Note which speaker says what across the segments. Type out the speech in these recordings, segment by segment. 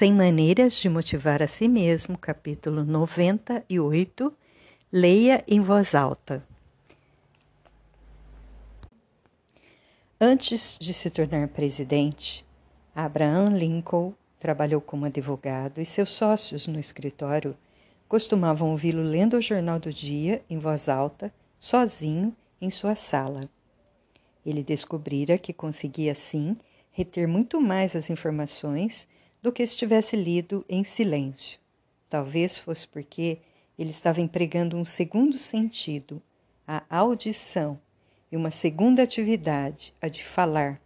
Speaker 1: Sem maneiras de motivar a si mesmo, capítulo 98. Leia em voz alta. Antes de se tornar presidente, Abraham Lincoln trabalhou como advogado e seus sócios no escritório costumavam ouvi-lo lendo o jornal do dia em voz alta, sozinho, em sua sala. Ele descobrira que conseguia, assim, reter muito mais as informações do que se tivesse lido em silêncio. Talvez fosse porque ele estava empregando um segundo sentido, a audição, e uma segunda atividade, a de falar,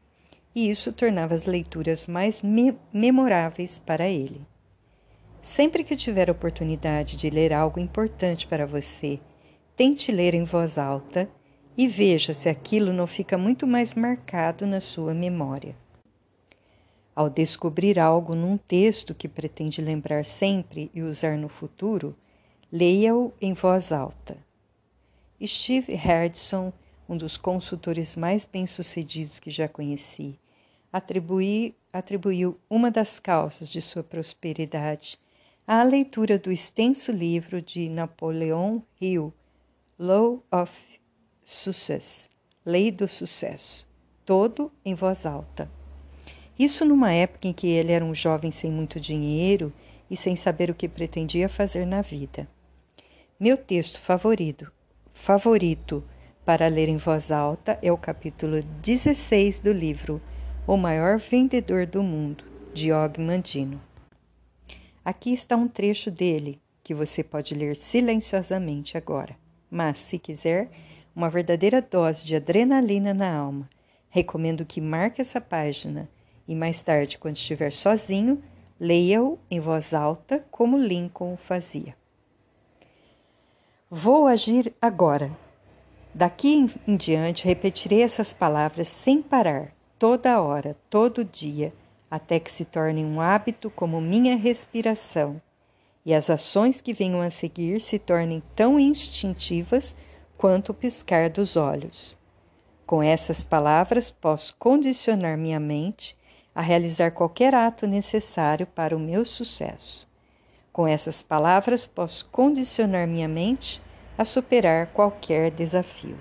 Speaker 1: e isso tornava as leituras mais me memoráveis para ele. Sempre que tiver oportunidade de ler algo importante para você, tente ler em voz alta e veja se aquilo não fica muito mais marcado na sua memória. Ao descobrir algo num texto que pretende lembrar sempre e usar no futuro, leia-o em voz alta. Steve Hardson, um dos consultores mais bem-sucedidos que já conheci, atribuiu uma das causas de sua prosperidade à leitura do extenso livro de Napoleon Hill, Law of Success, Lei do Sucesso, todo em voz alta. Isso numa época em que ele era um jovem sem muito dinheiro e sem saber o que pretendia fazer na vida. Meu texto favorito, favorito para ler em voz alta é o capítulo 16 do livro O Maior Vendedor do Mundo, de Og Mandino. Aqui está um trecho dele que você pode ler silenciosamente agora, mas, se quiser, uma verdadeira dose de adrenalina na alma. Recomendo que marque essa página e mais tarde, quando estiver sozinho, leia-o em voz alta, como Lincoln fazia. Vou agir agora. Daqui em diante repetirei essas palavras sem parar, toda hora, todo dia, até que se tornem um hábito como minha respiração, e as ações que venham a seguir se tornem tão instintivas quanto o piscar dos olhos. Com essas palavras, posso condicionar minha mente a realizar qualquer ato necessário para o meu sucesso. Com essas palavras, posso condicionar minha mente a superar qualquer desafio.